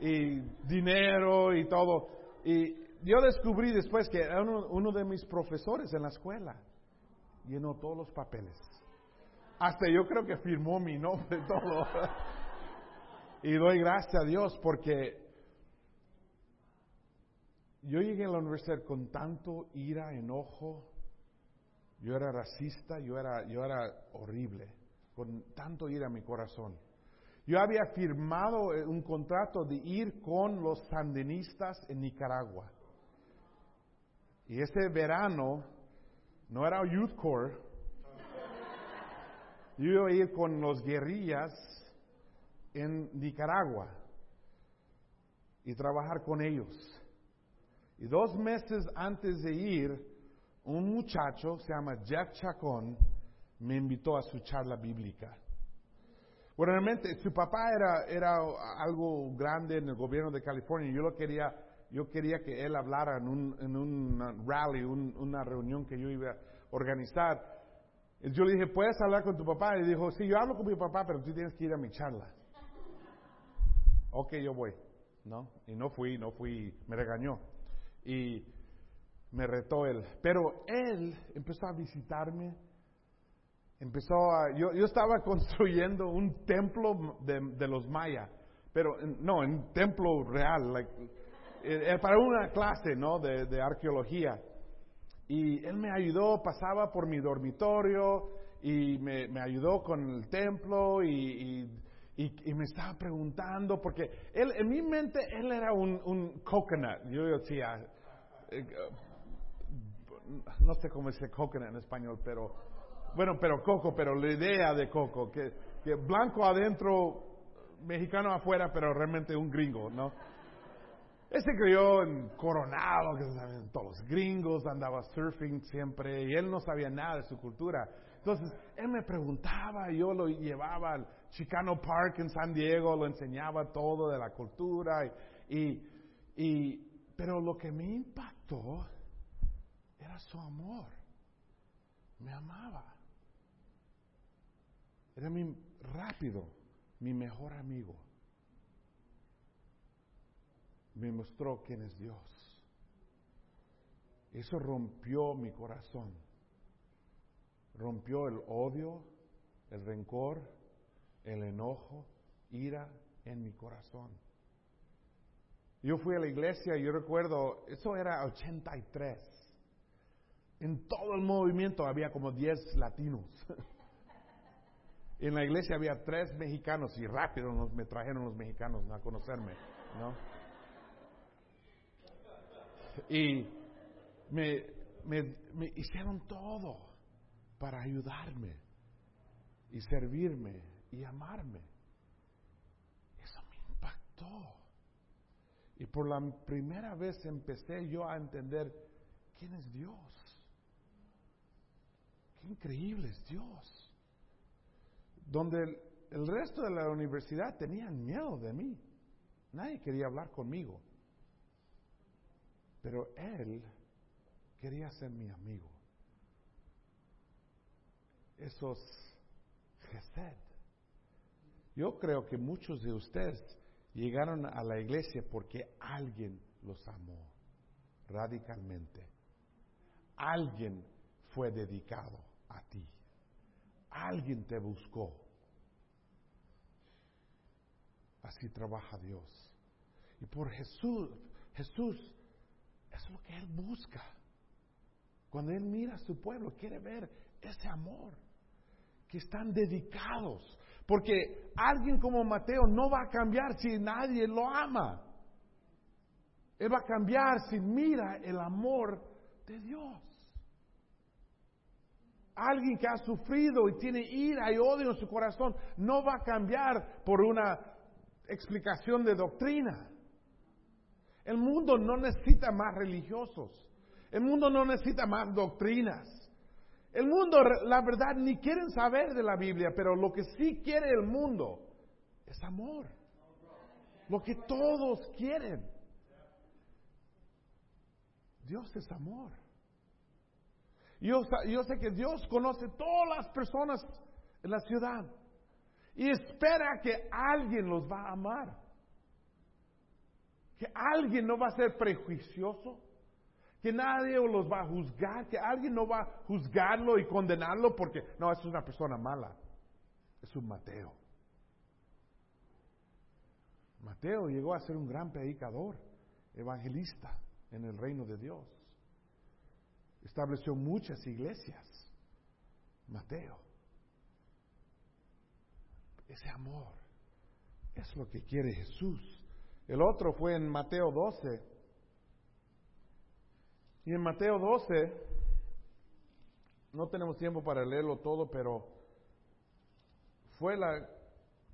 y, dinero y todo. Y yo descubrí después que era uno, uno de mis profesores en la escuela llenó todos los papeles. Hasta yo creo que firmó mi nombre todo. y doy gracias a Dios porque yo llegué a la universidad con tanto ira, enojo. Yo era racista, yo era, yo era horrible, con tanto ira en mi corazón. Yo había firmado eh, un contrato de ir con los sandinistas en Nicaragua. Y ese verano no era Youth Corps. Yo iba a ir con los guerrillas en Nicaragua y trabajar con ellos. Y dos meses antes de ir, un muchacho, se llama Jack Chacón, me invitó a su charla bíblica. Bueno, realmente su papá era, era algo grande en el gobierno de California. Yo lo quería yo quería que él hablara en un, en un rally, una reunión que yo iba a organizar. Yo le dije, ¿puedes hablar con tu papá? Y dijo, sí, yo hablo con mi papá, pero tú tienes que ir a mi charla. ok, yo voy. ¿No? Y no fui, no fui, me regañó. Y me retó él. Pero él empezó a visitarme. Empezó a. Yo, yo estaba construyendo un templo de, de los mayas. Pero no, un templo real. Like, eh, eh, para una clase ¿no? de, arqueología. Y él me ayudó, pasaba por mi dormitorio y me, ayudó con el templo y, me estaba preguntando, porque él, en mi mente él era un, un coconut. Yo decía, eh, no sé cómo dice coconut en español, pero bueno, pero coco, pero la idea de coco, que blanco adentro, mexicano afuera, pero realmente un gringo, ¿no? Él se crió en Coronado, que saben, todos los gringos, andaba surfing siempre, y él no sabía nada de su cultura. Entonces, él me preguntaba, yo lo llevaba al Chicano Park en San Diego, lo enseñaba todo de la cultura, y, y, pero lo que me impactó era su amor. Me amaba. Era mi rápido, mi mejor amigo me mostró quién es Dios. Eso rompió mi corazón. Rompió el odio, el rencor, el enojo, ira en mi corazón. Yo fui a la iglesia y yo recuerdo, eso era 83. En todo el movimiento había como 10 latinos. en la iglesia había tres mexicanos y rápido nos, me trajeron los mexicanos a conocerme, ¿no? Y me, me, hicieron todo para ayudarme y servirme y amarme. Eso me impactó. Y por la primera vez empecé yo a entender quién es Dios. Qué increíble es Dios. Donde el, el resto de la universidad tenían miedo de mí. Nadie quería hablar conmigo. Pero él quería ser mi amigo. Esos gesed, Yo creo que muchos de ustedes llegaron a la iglesia porque alguien los amó radicalmente. Alguien fue dedicado a ti. Alguien te buscó. Así trabaja Dios. Y por Jesús, Jesús, eso es lo que Él busca. Cuando Él mira a su pueblo, quiere ver ese amor, que están dedicados. Porque alguien como Mateo no va a cambiar si nadie lo ama. Él va a cambiar si mira el amor de Dios. Alguien que ha sufrido y tiene ira y odio en su corazón no va a cambiar por una explicación de doctrina. El mundo no necesita más religiosos. El mundo no necesita más doctrinas. El mundo, la verdad, ni quieren saber de la Biblia, pero lo que sí quiere el mundo es amor. Lo que todos quieren. Dios es amor. Yo, yo sé que Dios conoce todas las personas en la ciudad y espera que alguien los va a amar. Que alguien no va a ser prejuicioso, que nadie los va a juzgar, que alguien no va a juzgarlo y condenarlo porque no, es una persona mala. Es un Mateo. Mateo llegó a ser un gran predicador, evangelista en el reino de Dios. Estableció muchas iglesias. Mateo. Ese amor es lo que quiere Jesús. El otro fue en Mateo 12. Y en Mateo 12, no tenemos tiempo para leerlo todo, pero fue la,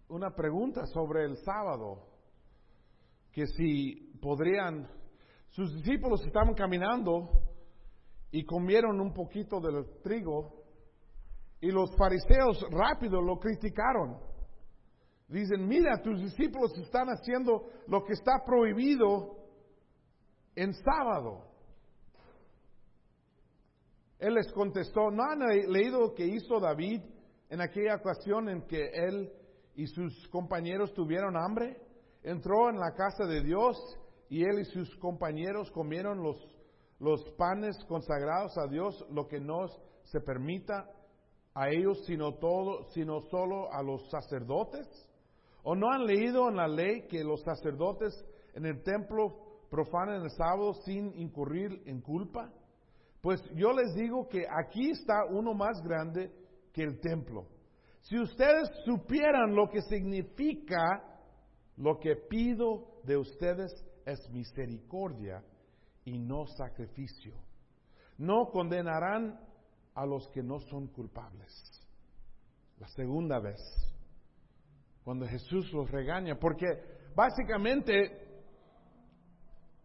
una pregunta sobre el sábado, que si podrían sus discípulos estaban caminando y comieron un poquito del trigo y los fariseos rápido lo criticaron. Dicen, mira, tus discípulos están haciendo lo que está prohibido en sábado. Él les contestó, ¿no han leído lo que hizo David en aquella ocasión en que él y sus compañeros tuvieron hambre? Entró en la casa de Dios y él y sus compañeros comieron los, los panes consagrados a Dios, lo que no se permita a ellos, sino, todo, sino solo a los sacerdotes? ¿O no han leído en la ley que los sacerdotes en el templo profanan el sábado sin incurrir en culpa? Pues yo les digo que aquí está uno más grande que el templo. Si ustedes supieran lo que significa lo que pido de ustedes, es misericordia y no sacrificio. No condenarán a los que no son culpables. La segunda vez, cuando Jesús los regaña, porque básicamente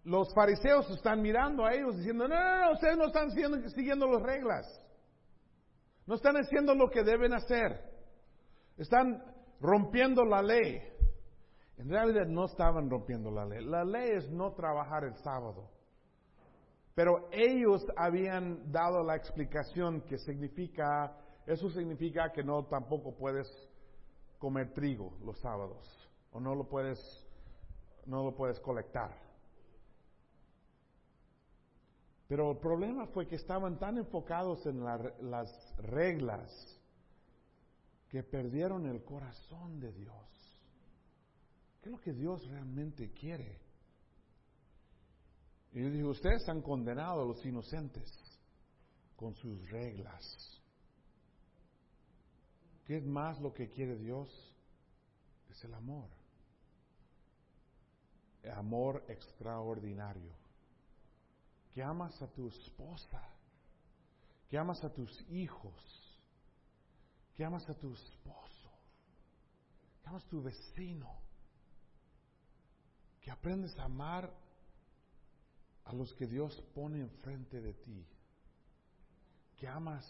los fariseos están mirando a ellos diciendo, no, no, no, ustedes no están siguiendo, siguiendo las reglas. No están haciendo lo que deben hacer. Están rompiendo la ley. En realidad no estaban rompiendo la ley. La ley es no trabajar el sábado. Pero ellos habían dado la explicación que significa, eso significa que no tampoco puedes comer trigo los sábados o no lo puedes, no lo puedes colectar. Pero el problema fue que estaban tan enfocados en las reglas que perdieron el corazón de Dios. ¿Qué es lo que Dios realmente quiere? Y yo dije, ustedes han condenado a los inocentes con sus reglas. ¿Qué es más lo que quiere Dios? Es el amor. Amor extraordinario. Que amas a tu esposa, que amas a tus hijos, que amas a tu esposo, que amas a tu vecino que aprendes a amar a los que Dios pone enfrente de ti, que amas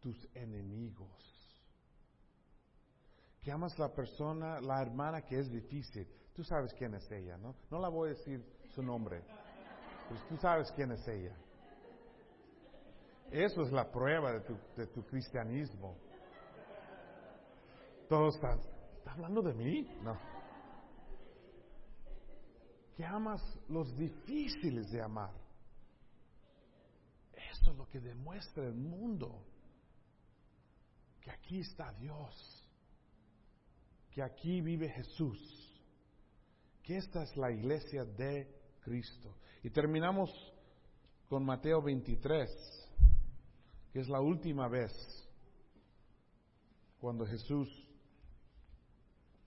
tus enemigos, que amas la persona, la hermana que es difícil. Tú sabes quién es ella, ¿no? No la voy a decir su nombre, pero tú sabes quién es ella. Eso es la prueba de tu, cristianismo. Todos están, ¿Está hablando de mí? No. Que amas los difíciles de amar. Eso es lo que demuestra el mundo. Que aquí está Dios. Que aquí vive Jesús. Que esta es la iglesia de Cristo. Y terminamos con Mateo 23, que es la última vez cuando Jesús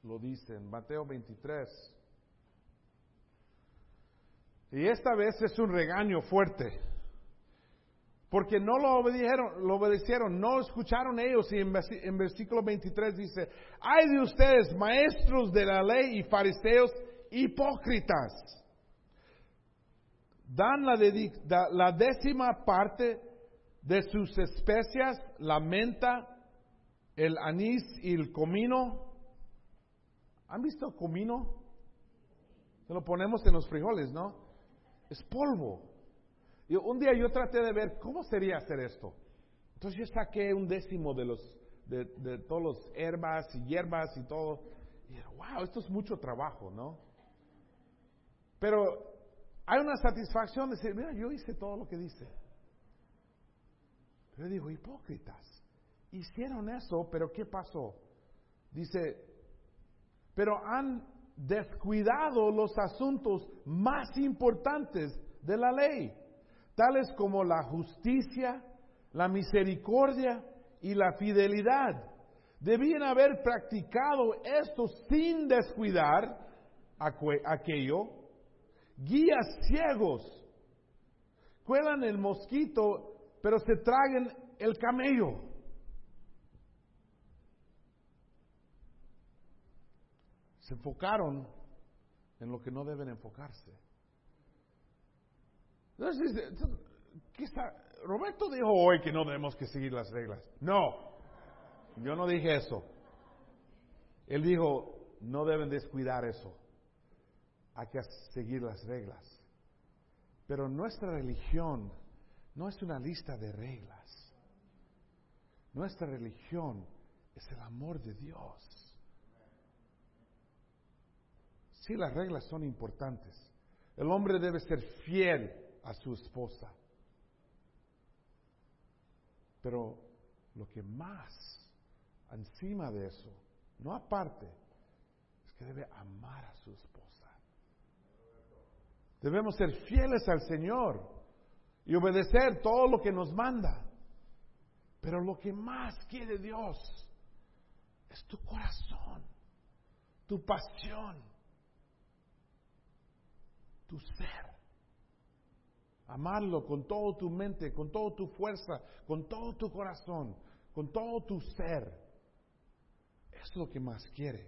lo dice en Mateo 23. Y esta vez es un regaño fuerte, porque no lo obedecieron, lo obedecieron, no escucharon ellos. Y en, versículo 23 dice, hay de ustedes, maestros de la ley y fariseos hipócritas, dan la, la décima parte de sus especias, la menta, el anís y el comino. ¿Han visto comino? Se lo ponemos en los frijoles, ¿no? Es polvo. Un día yo traté de ver cómo sería hacer esto. Entonces yo saqué un décimo de los de, todos los herbas y hierbas y todo. Y wow, esto es mucho trabajo, ¿no? Pero hay una satisfacción de decir, mira, yo hice todo lo que dice. Pero digo, hipócritas, hicieron eso, pero ¿qué pasó? Dice, pero han descuidado los asuntos más importantes de la ley, tales como la justicia, la misericordia y la fidelidad. Debían haber practicado esto sin descuidar aquello guías ciegos, cuelan el mosquito, pero se tragan el camello. Se enfocaron en lo que no deben enfocarse. Entonces, Roberto dijo hoy que no debemos que seguir las reglas. No, yo no dije eso. Él dijo, no deben descuidar eso hay que seguir las reglas. Pero nuestra religión no es una lista de reglas. Nuestra religión es el amor de Dios. Sí, las reglas son importantes. El hombre debe ser fiel a su esposa. Pero lo que más encima de eso, no aparte, es que debe amar a su esposa. Debemos ser fieles al Señor y obedecer todo lo que nos manda. Pero lo que más quiere Dios es tu corazón, tu pasión, tu ser. Amarlo con todo tu mente, con toda tu fuerza, con todo tu corazón, con todo tu ser. Es lo que más quiere.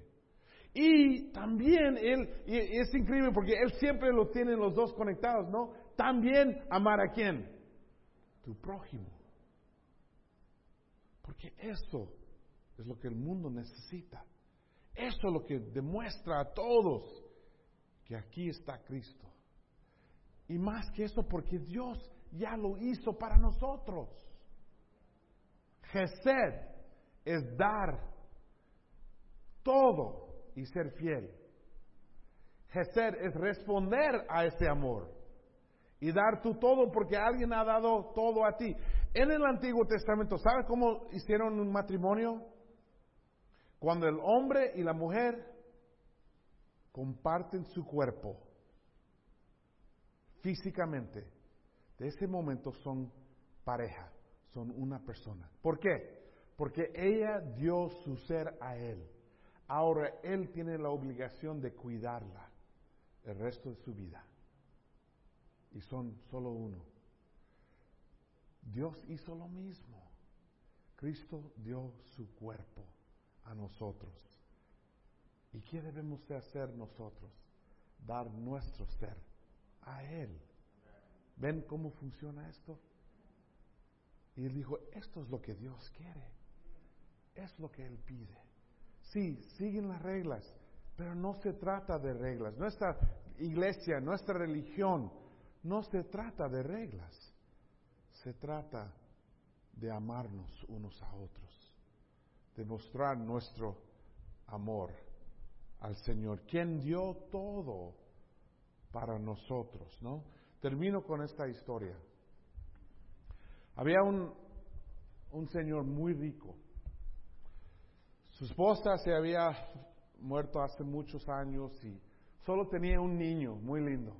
Y también Él, y es increíble porque Él siempre lo tiene los dos conectados, ¿no? También amar a quién? Tu prójimo. Porque eso es lo que el mundo necesita. Eso es lo que demuestra a todos que aquí está Cristo. Y más que eso, porque Dios ya lo hizo para nosotros. Gesed es dar todo y ser fiel. Gesed es responder a ese amor y dar tu todo porque alguien ha dado todo a ti. En el Antiguo Testamento, ¿sabes cómo hicieron un matrimonio? Cuando el hombre y la mujer comparten su cuerpo físicamente, de ese momento son pareja, son una persona. ¿Por qué? Porque ella dio su ser a él. Ahora Él tiene la obligación de cuidarla el resto de su vida. Y son solo uno. Dios hizo lo mismo. Cristo dio su cuerpo a nosotros. ¿Y qué debemos de hacer nosotros? Dar nuestro ser a Él. ¿Ven cómo funciona esto? Y él dijo, esto es lo que Dios quiere. Es lo que Él pide. Sí, siguen las reglas, pero no se trata de reglas. Nuestra iglesia, nuestra religión, no se trata de reglas. Se trata de amarnos unos a otros, de mostrar nuestro amor al Señor, quien dio todo para nosotros, ¿no? Termino con esta historia. Había un, un señor muy rico. Su esposa se había muerto hace muchos años y solo tenía un niño muy lindo.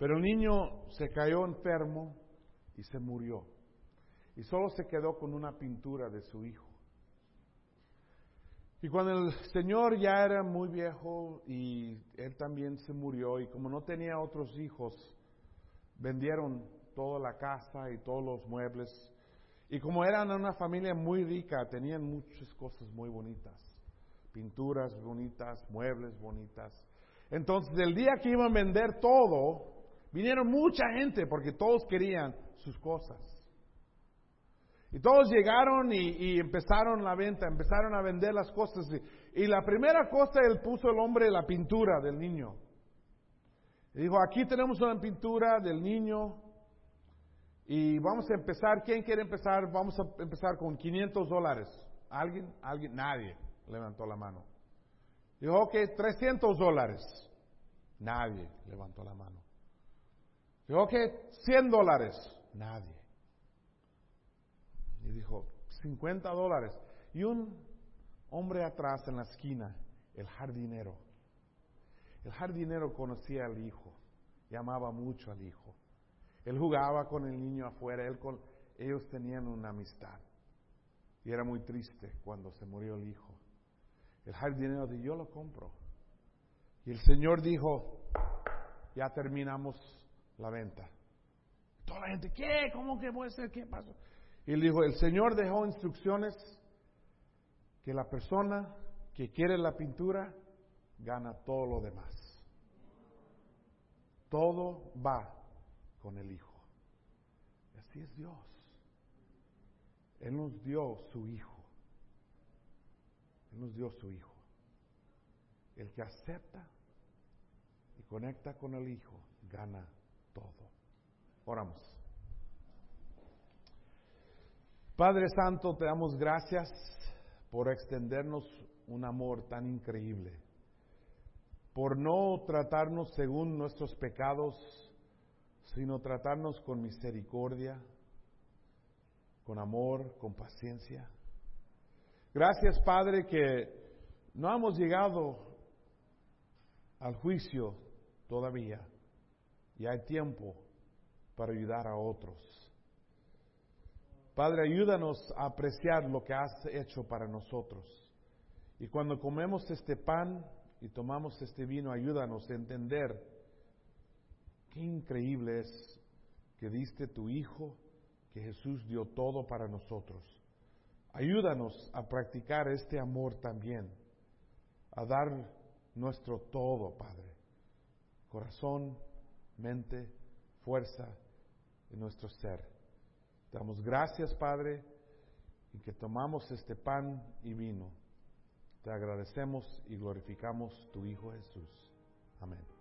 Pero el niño se cayó enfermo y se murió. Y solo se quedó con una pintura de su hijo. Y cuando el Señor ya era muy viejo y él también se murió y como no tenía otros hijos, vendieron toda la casa y todos los muebles. Y como eran una familia muy rica, tenían muchas cosas muy bonitas. Pinturas bonitas, muebles bonitas. Entonces, el día que iban a vender todo, vinieron mucha gente porque todos querían sus cosas. Y todos llegaron y, empezaron la venta, empezaron a vender las cosas. Y, y, la primera cosa, él puso el hombre la pintura del niño. Dijo, aquí tenemos una pintura del niño y vamos a empezar. ¿Quién quiere empezar? Vamos a empezar con 500 dólares. ¿Alguien? ¿Alguien? Nadie levantó la mano. Dijo, ok, 300 dólares. Nadie levantó la mano. Dijo, ok, 100 dólares. Nadie. Y dijo, 50 dólares. Y un hombre atrás en la esquina, el jardinero. El jardinero conocía al hijo y amaba mucho al hijo. Él jugaba con el niño afuera, él con, ellos tenían una amistad. Y era muy triste cuando se murió el hijo. El jardinero dijo, yo lo compro. Y el Señor dijo, ya terminamos la venta. Toda la gente, ¿qué? ¿Cómo que puede ser? ¿Qué pasó? Y él dijo, el Señor dejó instrucciones que la persona que quiere la pintura gana todo lo demás. Todo va con el Hijo. Así es Dios. Él nos dio su Hijo. Él nos dio su Hijo. El que acepta y conecta con el Hijo gana todo. Oramos. Padre Santo, te damos gracias por extendernos un amor tan increíble, por no tratarnos según nuestros pecados, sino tratarnos con misericordia, con amor, con paciencia. Gracias, Padre, que no hemos llegado al juicio todavía y hay tiempo para ayudar a otros. Padre, ayúdanos a apreciar lo que has hecho para nosotros. Y cuando comemos este pan y tomamos este vino, ayúdanos a entender Qué increíble es que diste tu Hijo, que Jesús dio todo para nosotros. Ayúdanos a practicar este amor también, a dar nuestro todo, Padre. Corazón, mente, fuerza en nuestro ser. Damos gracias, Padre, y que tomamos este pan y vino. Te agradecemos y glorificamos tu Hijo Jesús. Amén.